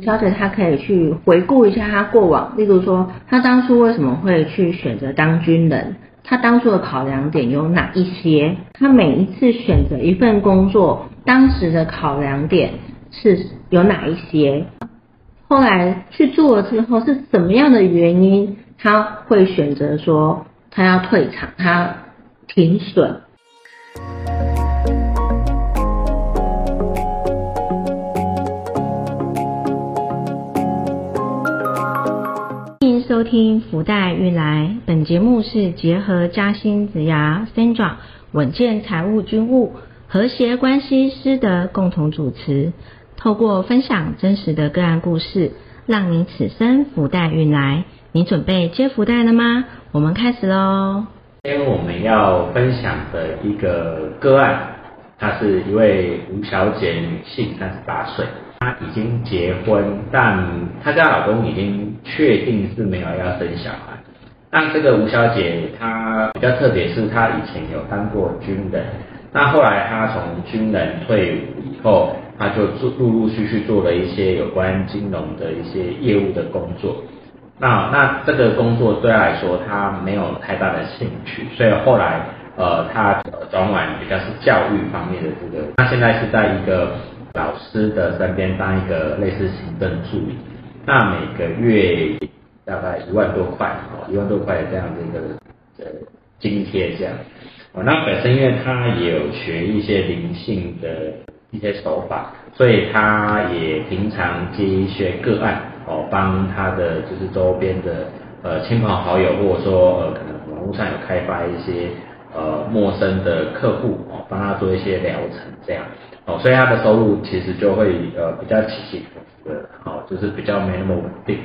小姐她可以去回顾一下她过往，例如说她当初为什么会去选择当军人，她当初的考量点有哪一些？她每一次选择一份工作，当时的考量点是有哪一些？后来去做了之后是什么样的原因，她会选择说她要退场，她停损？听福袋运来，本节目是结合嘉兴子牙 Sandra 稳健财务军务和谐关系师的共同主持，透过分享真实的个案故事，让你此生福袋运来。你准备接福袋了吗？我们开始喽。今天我们要分享的一个个案，她是一位吴小姐，女性，三十八岁。她已经结婚，但她跟老公已经确定是没有要生小孩。那这个吴小姐她比较特别，是她以前有当过军人，那后来她从军人退伍以后，她就做陆陆续续做了一些有关金融的一些业务的工作。那那这个工作对她来说，她没有太大的兴趣，所以后来呃，她转往比较是教育方面的这个。她现在是在一个。老师的身边当一个类似行政助理，那每个月大概一万多块哦，一万多块这样的一个呃津贴这样。哦，那本身因为他也有学一些灵性的一些手法，所以他也平常接一些个案哦，帮他的就是周边的呃亲朋好友，或者说呃可能网络上有开发一些呃陌生的客户哦，帮他做一些疗程这样。哦，所以他的收入其实就会呃比较起起伏伏的，好，就是比较没那么稳定。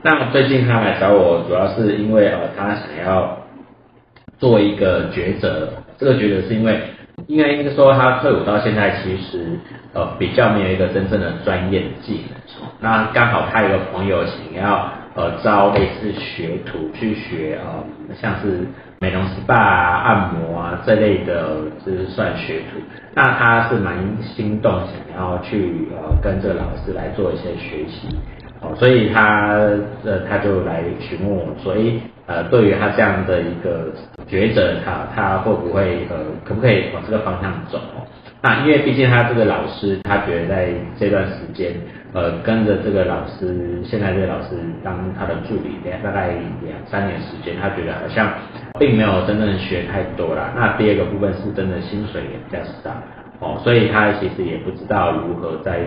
那最近他来找我，主要是因为呃他想要做一个抉择，这个抉择是因为应该应该说他退伍到现在，其实呃比较没有一个真正的专业的技能。那刚好他有个朋友想要呃招类似学徒去学呃像是。美容 SPA 啊、按摩啊这类的，就是算学徒。那他是蛮心动，想要去呃跟这个老师来做一些学习。哦，所以他呃他就来询问我，所以呃对于他这样的一个抉择，他他会不会呃可不可以往这个方向走？那因为毕竟他这个老师，他觉得在这段时间，呃，跟着这个老师，现在这个老师当他的助理，大概两三年时间，他觉得好像并没有真正学太多啦。那第二个部分是真的薪水也比较少，哦，所以他其实也不知道如何在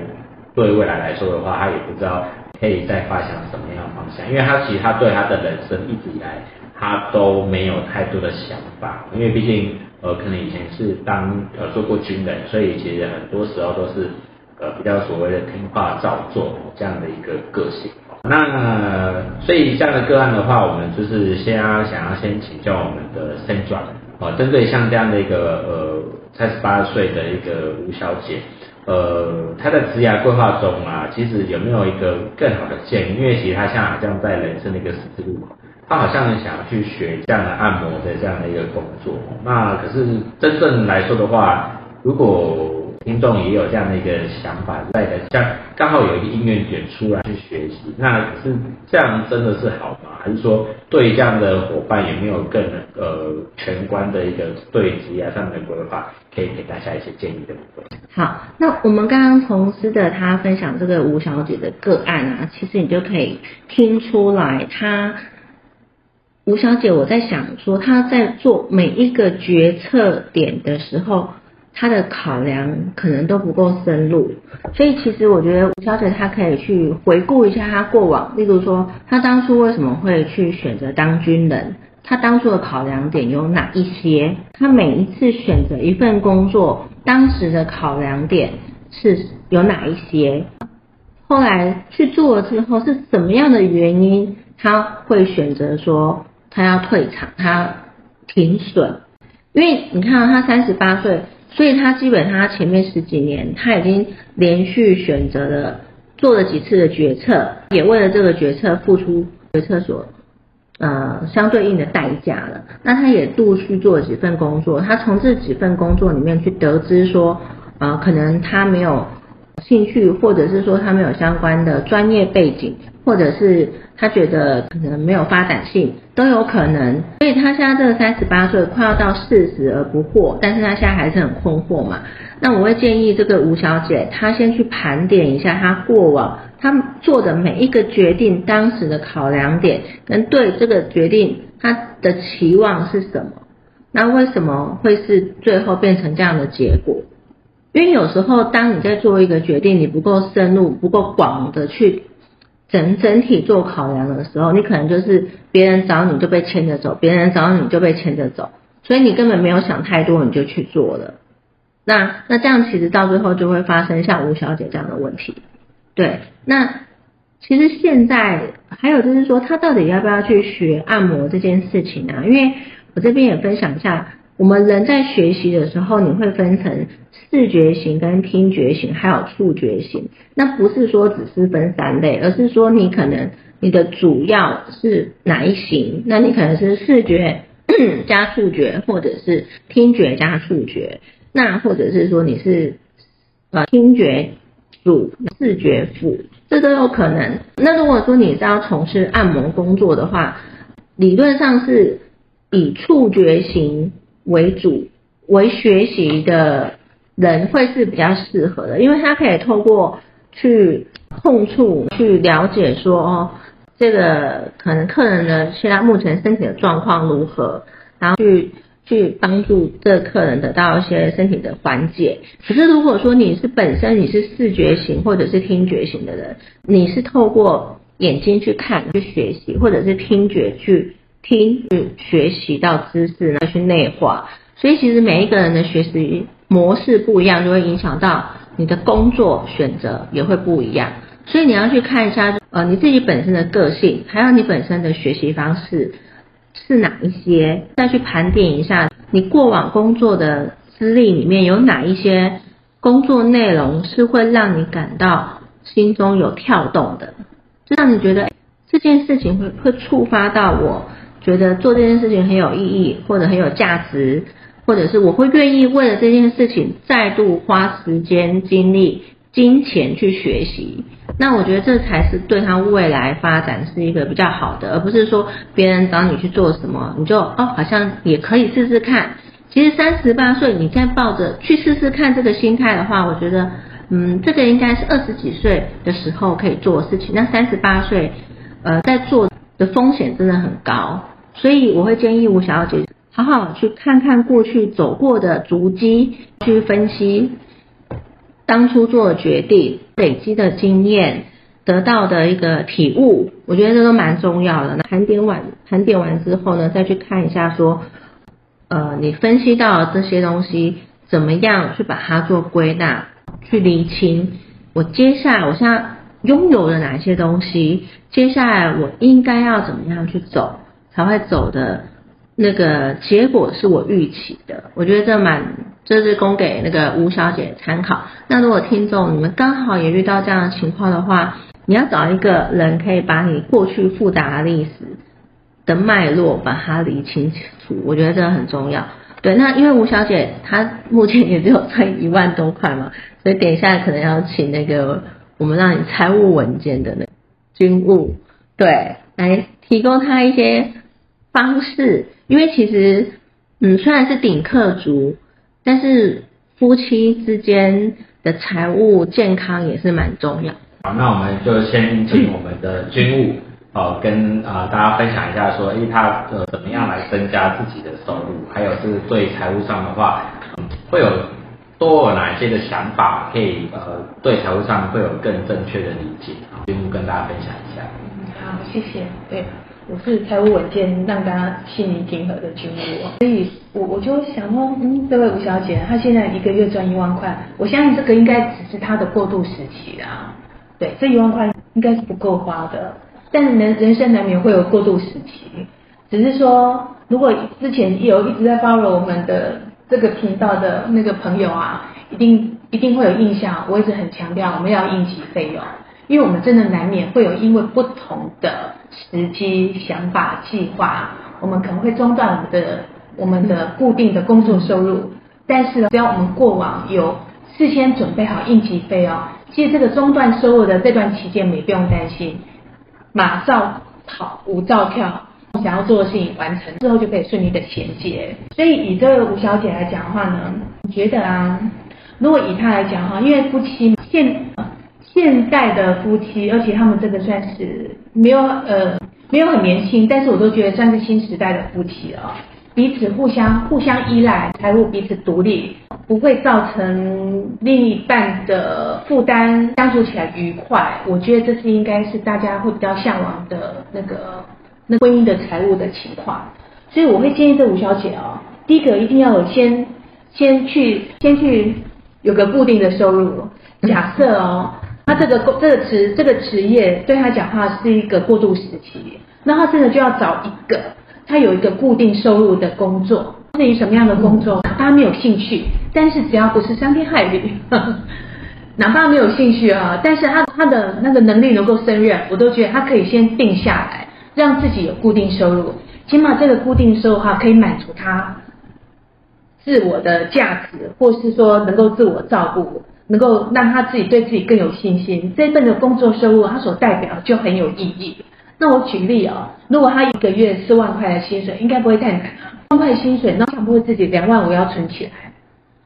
对未来来说的话，他也不知道可以再发想什么样的方向，因为他其实他对他的人生一直以来，他都没有太多的想法，因为毕竟。呃，可能以前是当呃做过军人，所以其实很多时候都是呃比较所谓的听话照做这样的一个个性。那所以这样的个案的话，我们就是先要想要先请教我们的 Sandra 哦，针对像这样的一个呃三十八岁的一个吴小姐，呃，她的职业规划中啊，其实有没有一个更好的建议？因为其实她像好像在人生的一个十字路口。她好像想要去学这样的按摩的这样的一个工作，那可是真正来说的话，如果听众也有这样的一个想法在的，像刚好有一个音乐点出来去学习，那是这样真的是好吗？还是说对这样的伙伴有没有更呃全观的一个对职业上面的规划，可以给大家一些建议的部分？好，那我们刚刚从师的他分享这个吴小姐的个案啊，其实你就可以听出来她。吴小姐，我在想说，她在做每一个决策点的时候，他的考量可能都不够深入，所以其实我觉得吴小姐她可以去回顾一下她过往，例如说她当初为什么会去选择当军人，她当初的考量点有哪一些，她每一次选择一份工作，当时的考量点是有哪一些，后来去做了之后是什么样的原因，她会选择说。他要退场，他停损，因为你看到他三十八岁，所以他基本他前面十几年他已经连续选择了做了几次的决策，也为了这个决策付出决策所呃相对应的代价了。那他也陆续做了几份工作，他从这几份工作里面去得知说，呃，可能他没有兴趣，或者是说他没有相关的专业背景，或者是他觉得可能没有发展性，都有可能。所以他现在这个三十八岁，快要到四十而不惑，但是他现在还是很困惑嘛。那我会建议这个吴小姐，她先去盘点一下她过往她做的每一个决定，当时的考量点跟对这个决定她的期望是什么。那为什么会是最后变成这样的结果？因为有时候当你在做一个决定，你不够深入、不够广的去整整体做考量的时候，你可能就是别人找你就被牵着走，别人找你就被牵着走，所以你根本没有想太多，你就去做了。那那这样其实到最后就会发生像吴小姐这样的问题。对，那其实现在还有就是说，她到底要不要去学按摩这件事情啊？因为我这边也分享一下，我们人在学习的时候，你会分成视觉型、跟听觉型，还有触觉型。那不是说只是分三类，而是说你可能你的主要是哪一型？那你可能是视觉 加触觉，或者是听觉加触觉，那或者是说你是呃听觉主、视觉辅，这都有可能。那如果说你是要从事按摩工作的话，理论上是。以触觉型为主为学习的人会是比较适合的，因为他可以透过去碰触去了解说哦，这个可能客人呢现在目前身体的状况如何，然后去去帮助这客人得到一些身体的缓解。可是如果说你是本身你是视觉型或者是听觉型的人，你是透过眼睛去看去学习，或者是听觉去。听去学习到知识，然后去内化，所以其实每一个人的学习模式不一样，就会影响到你的工作选择也会不一样。所以你要去看一下，呃，你自己本身的个性，还有你本身的学习方式是哪一些，再去盘点一下你过往工作的资历里面有哪一些工作内容是会让你感到心中有跳动的，就让你觉得这件事情会会触发到我。觉得做这件事情很有意义，或者很有价值，或者是我会愿意为了这件事情再度花时间、精力、金钱去学习。那我觉得这才是对他未来发展是一个比较好的，而不是说别人找你去做什么，你就哦好像也可以试试看。其实三十八岁你再抱着去试试看这个心态的话，我觉得嗯，这个应该是二十几岁的时候可以做的事情。那三十八岁呃在做的风险真的很高。所以我会建议吴小姐好好去看看过去走过的足迹，去分析当初做的决定、累积的经验、得到的一个体悟，我觉得这都蛮重要的。盘点完盘点完之后呢，再去看一下说，呃，你分析到这些东西怎么样去把它做归纳、去厘清。我接下来我现在拥有了哪些东西？接下来我应该要怎么样去走？才会走的那个结果是我预期的，我觉得这蛮，这是供给那个吴小姐参考。那如果听众你们刚好也遇到这样的情况的话，你要找一个人可以把你过去复杂的历史的脉络把它理清楚，我觉得这很重要。对，那因为吴小姐她目前也只有赚一万多块嘛，所以等一下可能要请那个我们让你财务文件的那军务对来提供她一些。方式，因为其实，嗯，虽然是顶客族，但是夫妻之间的财务健康也是蛮重要。好，那我们就先请我们的军务，哦，跟啊大家分享一下，说，哎，他呃怎么样来增加自己的收入，还有是对财务上的话，会有多有哪些的想法，可以呃对财务上会有更正确的理解，军务跟大家分享一下。好，谢谢，对。我是财务稳健，让大家心灵平和的军务，所以我我就想说，嗯，这位吴小姐，她现在一个月赚一万块，我相信这个应该只是她的过渡时期啦。对，这一万块应该是不够花的，但人人生难免会有过渡时期，只是说，如果之前有一直在 follow 我们的这个频道的那个朋友啊，一定一定会有印象，我一直很强调我们要应急费用。因为我们真的难免会有因为不同的时机、想法、计划，我们可能会中断我们的我们的固定的工作收入。但是只要我们过往有事先准备好应急费哦，其实这个中断收入的这段期间，你不用担心，马上跑，舞照跳，想要做的事情完成之后，就可以顺利的衔接。所以以这个吴小姐来讲的话呢，你觉得啊，如果以她来讲哈，因为夫妻现现代的夫妻，而且他们这个算是没有呃没有很年轻，但是我都觉得算是新时代的夫妻哦。彼此互相互相依赖，财务彼此独立，不会造成另一半的负担，相处起来愉快。我觉得这是应该是大家会比较向往的那个那婚姻的财务的情况。所以我会建议这吴小姐哦，第一个一定要有先先去先去有个固定的收入。假设哦，他这个工这个职这个职业对他讲话是一个过渡时期，那他真的就要找一个。他有一个固定收入的工作，至于什么样的工作，他没有兴趣，但是只要不是伤天害理，哪怕没有兴趣啊，但是他他的那个能力能够胜任，我都觉得他可以先定下来，让自己有固定收入，起码这个固定收入哈可以满足他自我的价值，或是说能够自我照顾，能够让他自己对自己更有信心。这份的工作收入，他所代表就很有意义。那我举例啊，如果他一个月四万块的薪水，应该不会太难啊。万块薪水，那强迫自己两万五要存起来，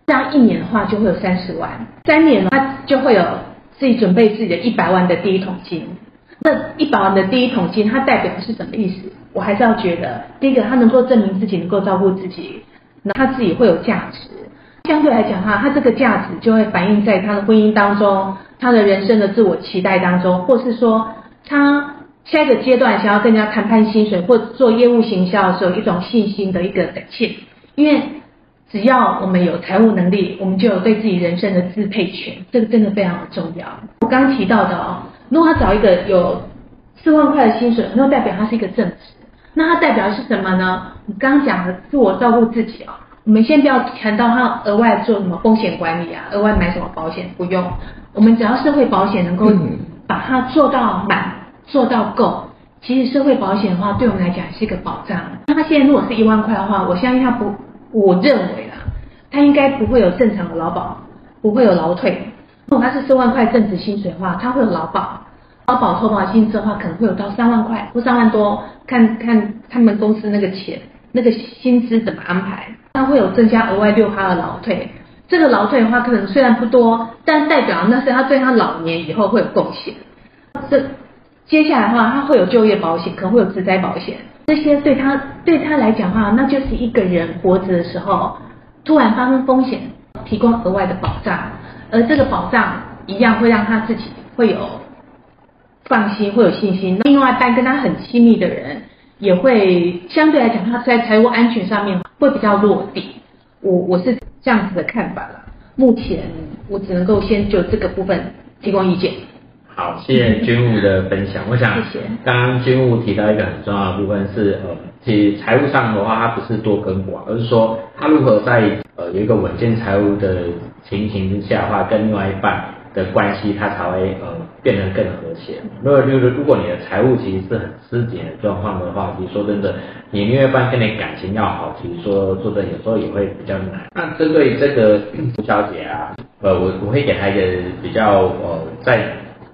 这样一年的话就会有三十万，三年他就会有自己准备自己的一百万的第一桶金。那一百万的第一桶金，它代表的是什么意思？我还是要觉得，第一个他能够证明自己能够照顾自己，那他自己会有价值。相对来讲哈，他这个价值就会反映在他的婚姻当中，他的人生的自我期待当中，或是说他。下一个阶段想要跟人家谈判薪水或做业务行销的时候，一种信心的一个展现。因为只要我们有财务能力，我们就有对自己人生的支配权，这个真的非常的重要。我刚提到的哦，如果他找一个有四万块的薪水，那代表他是一个正职。那他代表是什么呢？你刚刚讲的自我照顾自己哦，我们先不要谈到他额外做什么风险管理啊，额外买什么保险，不用。我们只要社会保险能够把它做到满。做到够，其实社会保险的话，对我们来讲是一个保障。那他现在如果是一万块的话，我相信他不，我认为啦，他应该不会有正常的劳保，不会有劳退。如果他是四万块正职薪水的话，他会有劳保，劳保投保薪资的话，可能会有到三万块或三万多，看看他们公司那个钱，那个薪资怎么安排。他会有增加额外六趴的劳退，这个劳退的话，可能虽然不多，但代表那是他对他老年以后会有贡献。这。接下来的话，他会有就业保险，可能会有职灾保险，这些对他对他来讲的话，那就是一个人活着的时候突然发生风险，提供额外的保障，而这个保障一样会让他自己会有放心，会有信心。另外，半跟他很亲密的人也会相对来讲，他在财务安全上面会比较落地。我我是这样子的看法了。目前我只能够先就这个部分提供意见。好，谢谢军务的分享。我想，刚刚军务提到一个很重要的部分是，呃，其实财务上的话，它不是多跟寡，而是说他如何在呃有一个稳健财务的情形之下的话，跟另外一半的关系，它才会呃变得更和谐。如果就是如果你的财务其实是很吃紧的状况的话，其实说真的，你另外一半跟你感情要好，其实说做的有时候也会比较难。那针对这个吴小姐啊，呃，我我会给她一个比较呃在。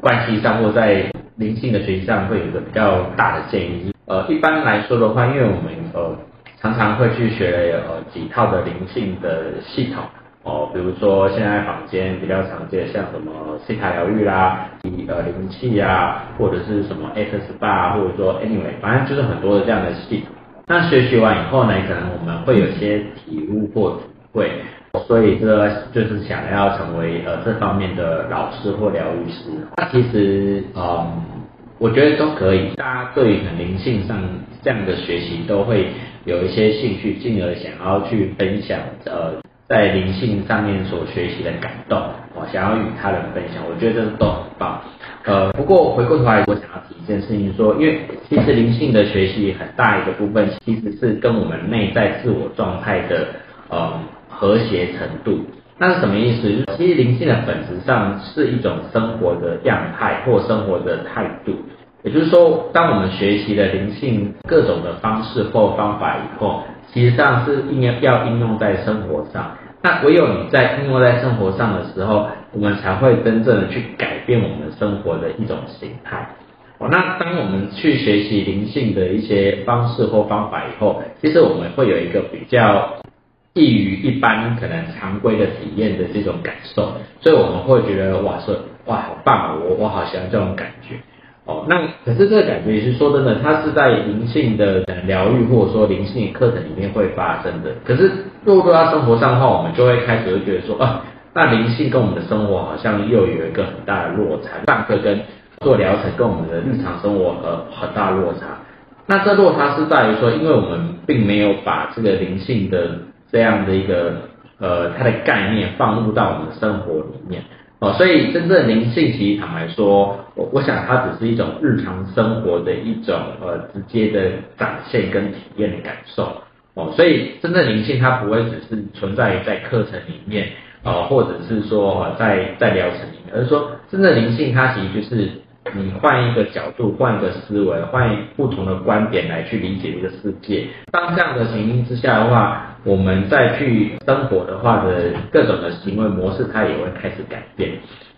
关系上或在灵性的学习上会有一个比较大的建议。呃，一般来说的话，因为我们呃常常会去学呃几套的灵性的系统哦，比如说现在坊间比较常见像什么西塔疗愈啦、呃灵气啊，或者是什么 X 八，或者说 Anyway，反正就是很多的这样的系统。那学习完以后呢，可能我们会有些体悟或体会。所以这就是想要成为呃这方面的老师或疗愈师。那其实嗯，我觉得都可以。大家对于灵性上这样的学习都会有一些兴趣，进而想要去分享呃在灵性上面所学习的感动，我想要与他人分享。我觉得这都很棒。呃，不过回过头来，我想要提一件事情，说因为其实灵性的学习很大一个部分其实是跟我们内在自我状态的呃。和谐程度，那是什么意思？其实灵性的本质上是一种生活的样态或生活的态度。也就是说，当我们学习了灵性各种的方式或方法以后，其实上是应该要应用在生活上。那唯有你在应用在生活上的时候，我们才会真正的去改变我们生活的一种形态。哦，那当我们去学习灵性的一些方式或方法以后，其实我们会有一个比较异于一般可能常规的体验的这种感受，所以我们会觉得哇，说哇好棒，我我好喜欢这种感觉。哦，那可是这个感觉也是说真的，它是在灵性的疗愈或者说灵性课程里面会发生的。可是落到生活上的话，我们就会开始会觉得说啊，那灵性跟我们的生活好像又有一个很大的落差。上课跟做疗程跟我们的日常生活呃很大落差。那这落差是在于说，因为我们并没有把这个灵性的这样的一个呃它的概念放入到我们的生活里面。哦，所以真正灵性其实坦白说，我我想它只是一种日常生活的一种呃直接的展现跟体验的感受。哦，所以真正灵性它不会只是存在在课程里面，呃，或者是说在在疗程里面，而是说真正灵性它其实就是你换一个角度，换一个思维，换不同的观点来去理解这个世界。当这样的情境之下的话。我们再去生活的话的各种的行为模式，它也会开始改变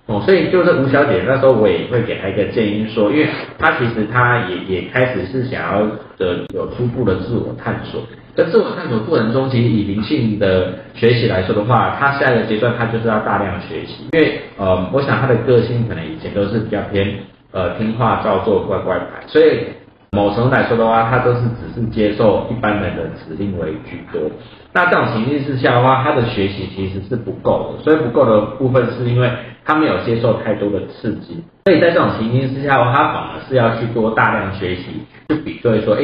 哦。所以就是吴小姐那时候，我也会给她一个建议说，因为她其实她也也开始是想要的有初步的自我探索。在自我探索过程中，其实以灵性的学习来说的话，她下一个阶段她就是要大量学习，因为呃，我想她的个性可能以前都是比较偏呃听话照做乖乖牌，所以。某程度来说的话，他都是只是接受一般人的指令为居多。那这种情境之下的话，他的学习其实是不够的。所以不够的部分是因为他没有接受太多的刺激。所以在这种情境之下的话，他反而是要去多大量学习，去比对说，哎。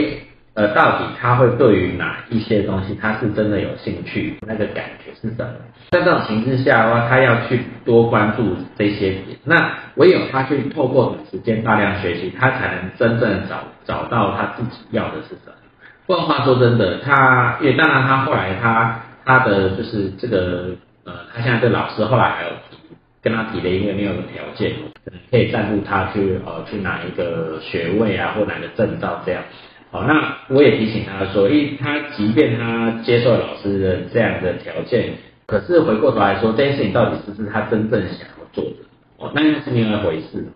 呃，到底他会对于哪一些东西，他是真的有兴趣，那个感觉是什么？在这种形势下的话，他要去多关注这些点。那唯有他去透过时间大量学习，他才能真正找找到他自己要的是什么。不然话说真的，他因为当然他后来他他的就是这个呃，他现在这老师后来还有跟他提了一个另外一个条件，可以赞助他去呃去拿一个学位啊，或拿个证照这样。好，那我也提醒他说，诶，他即便他接受老师的这样的条件，可是回过头来说，这件事情到底是不是他真正想要做的？哦，那又是另外一回事。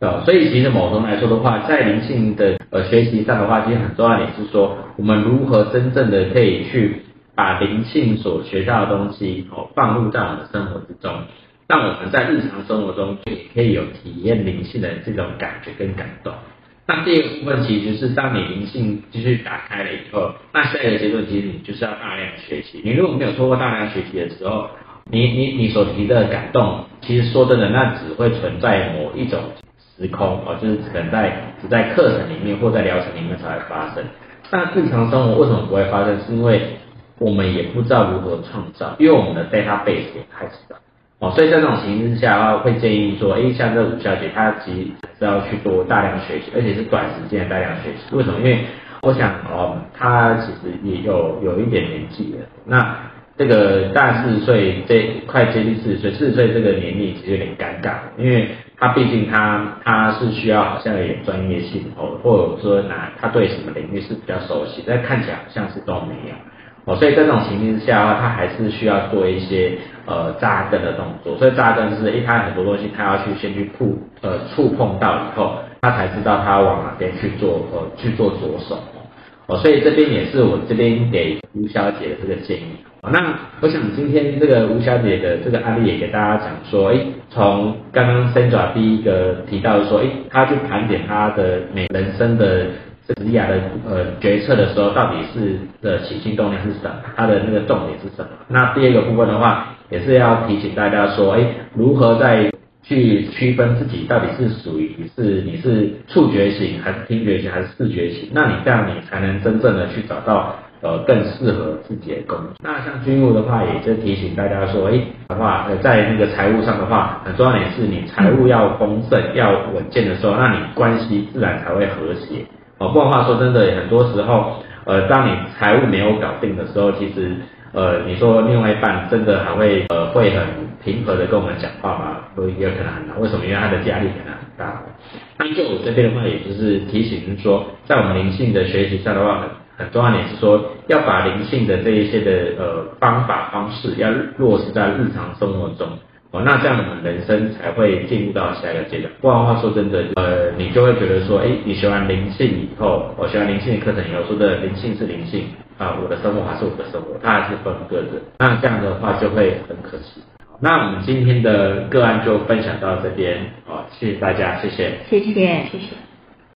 哦，所以其实某种来说的话，在灵性的呃学习上的话，其实很重要点是说，我们如何真正的可以去把灵性所学到的东西哦放入在我们的生活之中，让我们在日常生活中也可以有体验灵性的这种感觉跟感动。那第二个部分其实是当你灵性继续打开了以后，那下一个阶段其实你就是要大量学习。你如果没有通过大量学习的时候，你你你所提的感动，其实说真的，那只会存在某一种时空哦，就是可能在只在课程里面或在疗程里面才会发生。那日常生活为什么不会发生？是因为我们也不知道如何创造，因为我们的 database 也太少。所以在这种情形之下的话，会建议说，哎，像这吴小姐，她其实是要去多大量学习，而且是短时间的大量学习。为什么？因为我想，哦，她其实也有有一点年纪了。那这个大四十岁，这快接近四十岁，四十岁这个年龄其实有点尴尬，因为她毕竟她她是需要好像有点专业性，哦，或者说拿她对什么领域是比较熟悉，但看起来好像是都没有。哦，所以在这种情形之下的话，她还是需要做一些呃扎根的动作。所以扎根是，一他很多东西他要去先去触呃触碰到以后，他才知道他往哪边去做呃去做着手。哦，所以这边也是我这边给吴小姐的这个建议哦。那我想今天这个吴小姐的这个案例也给大家讲说，哎，从刚刚 Sandra 第一个提到说，哎，他去盘点他的每人生的。职业的呃决策的时候，到底是的起心动念是什么？她的那个重点是什么？那第二个部分的话，也是要提醒大家说，哎，如何在去区分自己到底是属于是你是触觉型还是听觉型还是视觉型？那你这样你才能真正的去找到呃更适合自己的工作。那像军务的话，也是提醒大家说，哎，的话呃在那个财务上的话，很重要点是你财务要丰盛要稳健的时候，那你关系自然才会和谐。哦，不然话说真的，很多时候，呃，当你财务没有搞定的时候，其实，呃，你说另外一半真的还会，呃，会很平和的跟我们讲话吗？都也可能很难。为什么？因为他的压力可能很大。那就我这边的话，也就是提醒说，在我们灵性的学习上的话，很很重要点是说，要把灵性的这一些的呃方法方式，要落实在日常生活中。哦，那这样我们人生才会进入到下一个阶段。不然的话，说真的，呃，你就会觉得说，哎，你学完灵性以后，我学完灵性的课程以后，说的灵性是灵性啊，我的生活还是我的生活，它还是分割的。那这样的话就会很可惜。那我们今天的个案就分享到这边，好，谢谢大家，谢谢，谢谢，谢谢。